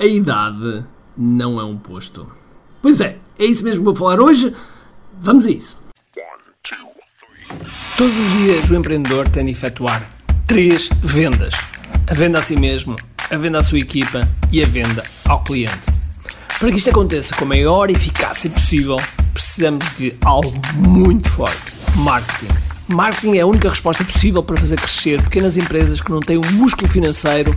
a idade não é um posto. Pois é, é isso mesmo que vou falar hoje. Vamos a isso. Todos os dias o empreendedor tem de efetuar três vendas: a venda a si mesmo, a venda à sua equipa e a venda ao cliente. Para que isto aconteça com a maior eficácia possível, precisamos de algo muito forte: marketing. Marketing é a única resposta possível para fazer crescer pequenas empresas que não têm o músculo financeiro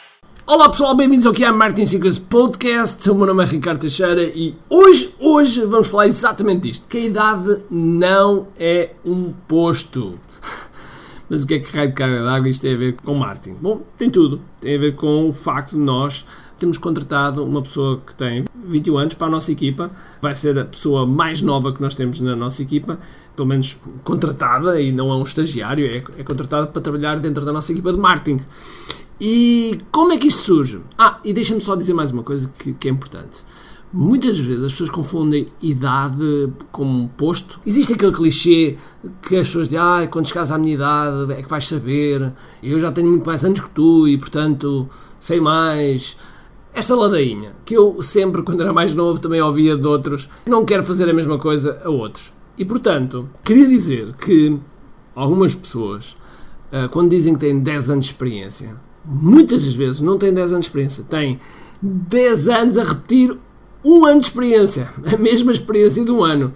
Olá pessoal, bem-vindos ao QI Marketing Secrets Podcast. O meu nome é Ricardo Teixeira e hoje, hoje vamos falar exatamente disto, que a idade não é um posto. Mas o que é que raio de carga d'água isto tem a ver com marketing? Bom, tem tudo. Tem a ver com o facto de nós termos contratado uma pessoa que tem 21 anos para a nossa equipa. Vai ser a pessoa mais nova que nós temos na nossa equipa, pelo menos contratada, e não é um estagiário, é, é contratada para trabalhar dentro da nossa equipa de marketing. E como é que isto surge? Ah, e deixa-me só dizer mais uma coisa que, que é importante. Muitas vezes as pessoas confundem idade com posto. Existe aquele clichê que as pessoas dizem, ah, quando chegares à minha idade é que vais saber, eu já tenho muito mais anos que tu e portanto sei mais. Esta ladainha, que eu sempre, quando era mais novo, também ouvia de outros, não quero fazer a mesma coisa a outros. E portanto, queria dizer que algumas pessoas, ah, quando dizem que têm 10 anos de experiência, muitas das vezes não têm 10 anos de experiência, têm 10 anos a repetir um ano de experiência, a mesma experiência de um ano.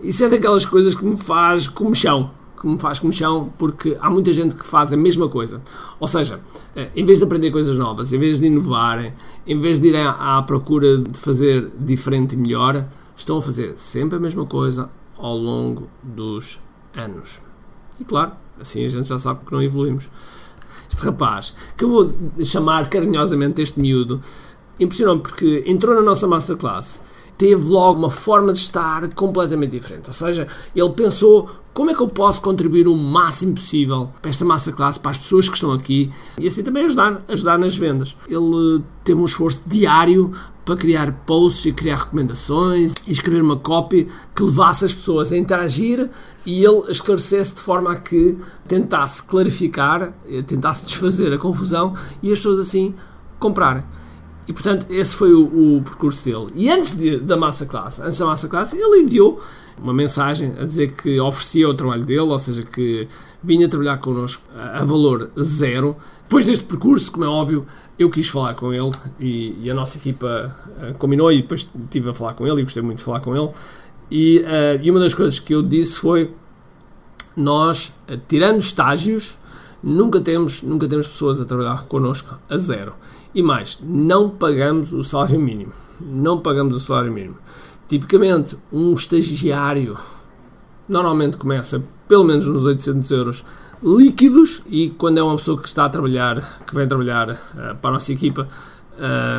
Isso é daquelas coisas que me faz como chão, que me faz como chão, porque há muita gente que faz a mesma coisa. Ou seja, eh, em vez de aprender coisas novas, em vez de inovarem, em vez de irem à procura de fazer diferente e melhor, estão a fazer sempre a mesma coisa ao longo dos anos. E claro, assim a gente já sabe que não evoluímos. Este rapaz, que eu vou chamar carinhosamente este miúdo, impressionou-me porque entrou na nossa masterclass, teve logo uma forma de estar completamente diferente. Ou seja, ele pensou como é que eu posso contribuir o máximo possível para esta masterclass, para as pessoas que estão aqui e assim também ajudar, ajudar nas vendas. Ele teve um esforço diário para criar posts e criar recomendações e escrever uma copy que levasse as pessoas a interagir e ele esclarecesse de forma a que tentasse clarificar, tentasse desfazer a confusão e as pessoas assim comprarem. E portanto, esse foi o, o percurso dele. E antes de, da massa classe, antes da massa classe, ele enviou uma mensagem a dizer que oferecia o trabalho dele, ou seja, que vinha trabalhar connosco a, a valor zero. Depois deste percurso, como é óbvio, eu quis falar com ele e, e a nossa equipa uh, combinou e depois estive a falar com ele e gostei muito de falar com ele. E, uh, e uma das coisas que eu disse foi: nós, uh, tirando estágios, nunca temos, nunca temos pessoas a trabalhar connosco a zero. E mais, não pagamos o salário mínimo. Não pagamos o salário mínimo. Tipicamente, um estagiário normalmente começa pelo menos nos 800 euros líquidos e quando é uma pessoa que está a trabalhar, que vem trabalhar uh, para a nossa equipa,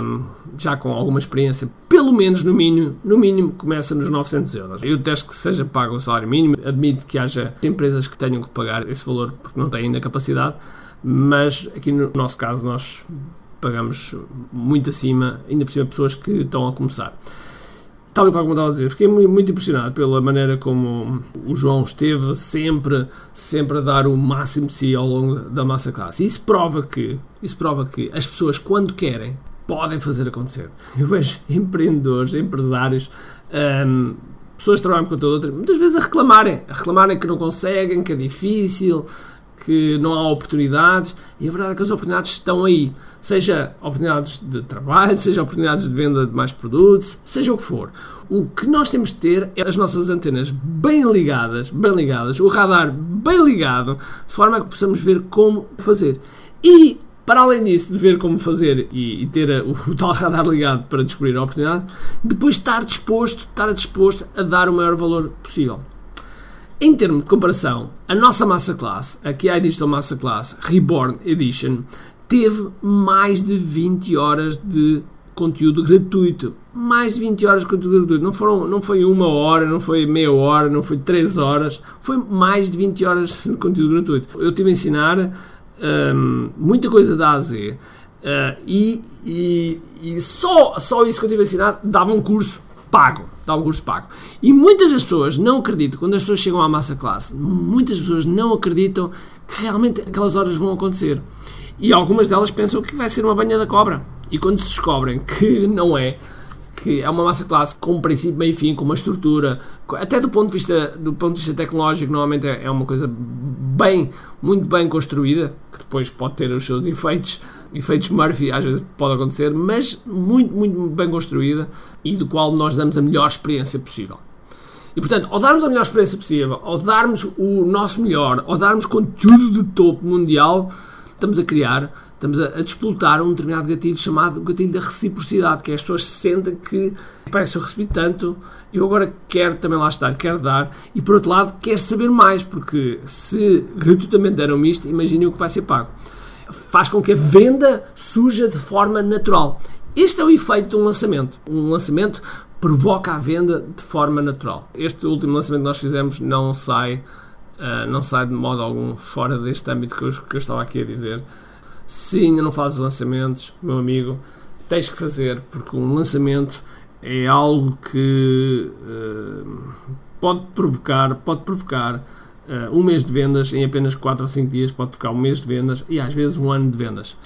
um, já com alguma experiência, pelo menos no mínimo, no mínimo começa nos 900 euros. Eu detesto que seja pago o salário mínimo, admito que haja empresas que tenham que pagar esse valor porque não têm ainda capacidade, mas aqui no nosso caso nós pagamos muito acima, ainda por cima pessoas que estão a começar. Tal e qual como estava a dizer, fiquei muito, impressionado pela maneira como o João esteve sempre, sempre a dar o máximo de si ao longo da massa classe. Isso prova que, isso prova que as pessoas, quando querem, podem fazer acontecer. Eu vejo empreendedores, empresários, hum, pessoas que trabalham com toda outra, muitas vezes a reclamarem, a reclamarem que não conseguem, que é difícil, que não há oportunidades, e a verdade é que as oportunidades estão aí. Seja oportunidades de trabalho, seja oportunidades de venda de mais produtos, seja o que for. O que nós temos de ter é as nossas antenas bem ligadas, bem ligadas, o radar bem ligado, de forma a que possamos ver como fazer. E para além disso, de ver como fazer e, e ter a, o, tal radar ligado para descobrir a oportunidade, depois estar disposto, estar disposto a dar o maior valor possível. Em termos de comparação, a nossa massa classe, a QI Digital Massa Class Reborn Edition, teve mais de 20 horas de conteúdo gratuito. Mais de 20 horas de conteúdo gratuito. Não, foram, não foi uma hora, não foi meia hora, não foi 3 horas. Foi mais de 20 horas de conteúdo gratuito. Eu tive a ensinar um, muita coisa da AZ. Uh, e, e, e, só, só isso que eu tive a ensinar dava um curso pago. Dá um curso pago. E muitas das pessoas não acreditam, quando as pessoas chegam à massa classe, muitas pessoas não acreditam que realmente aquelas horas vão acontecer. E algumas delas pensam que vai ser uma banha da cobra. E quando se descobrem que não é, que é uma massa classe com um princípio, meio fim, com uma estrutura, até do ponto de vista, do ponto de vista tecnológico, normalmente é, é uma coisa bem, muito bem construída, que depois pode ter os seus efeitos, efeitos Murphy, às vezes pode acontecer, mas muito, muito bem construída e do qual nós damos a melhor experiência possível. E portanto, ao darmos a melhor experiência possível, ao darmos o nosso melhor, ao darmos conteúdo de topo mundial, estamos a criar, estamos a, a despoltar um determinado gatilho chamado gatilho da reciprocidade, que é as pessoas sentem que, parece eu recebi tanto, eu agora quero também lá estar, quero dar, e por outro lado, quero saber mais, porque se gratuitamente deram-me isto, imaginem o que vai ser pago. Faz com que a venda surja de forma natural. Este é o efeito de um lançamento. Um lançamento provoca a venda de forma natural. Este último lançamento que nós fizemos não sai Uh, não sai de modo algum fora deste âmbito que eu, que eu estava aqui a dizer. Se ainda não fazes lançamentos, meu amigo, tens que fazer, porque um lançamento é algo que uh, pode provocar, pode provocar uh, um mês de vendas em apenas 4 ou 5 dias, pode provocar um mês de vendas e às vezes um ano de vendas.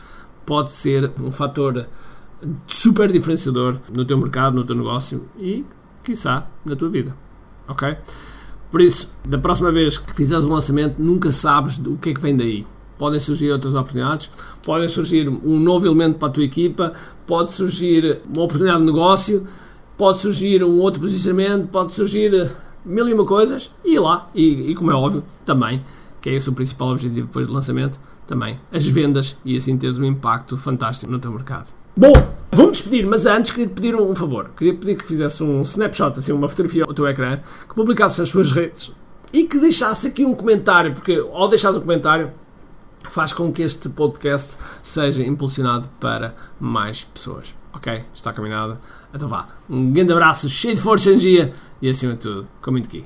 Pode ser um fator super diferenciador no teu mercado, no teu negócio e, quiçá, na tua vida. Ok? Por isso, da próxima vez que fizeres um lançamento, nunca sabes o que é que vem daí. Podem surgir outras oportunidades, podem surgir um novo elemento para a tua equipa, pode surgir uma oportunidade de negócio, pode surgir um outro posicionamento, pode surgir mil e uma coisas, e lá, e, e como é óbvio, também, que é esse o principal objetivo depois do lançamento, também as vendas e assim teres um impacto fantástico no teu mercado. Bom, vou-me despedir, mas antes queria pedir um favor. Queria pedir que fizesse um snapshot, assim, uma fotografia ao teu ecrã, que publicasse nas suas redes e que deixasse aqui um comentário, porque ao deixares um comentário faz com que este podcast seja impulsionado para mais pessoas. Ok? Está combinado? Então vá. Um grande abraço, cheio de força energia e acima de tudo, com muito aqui.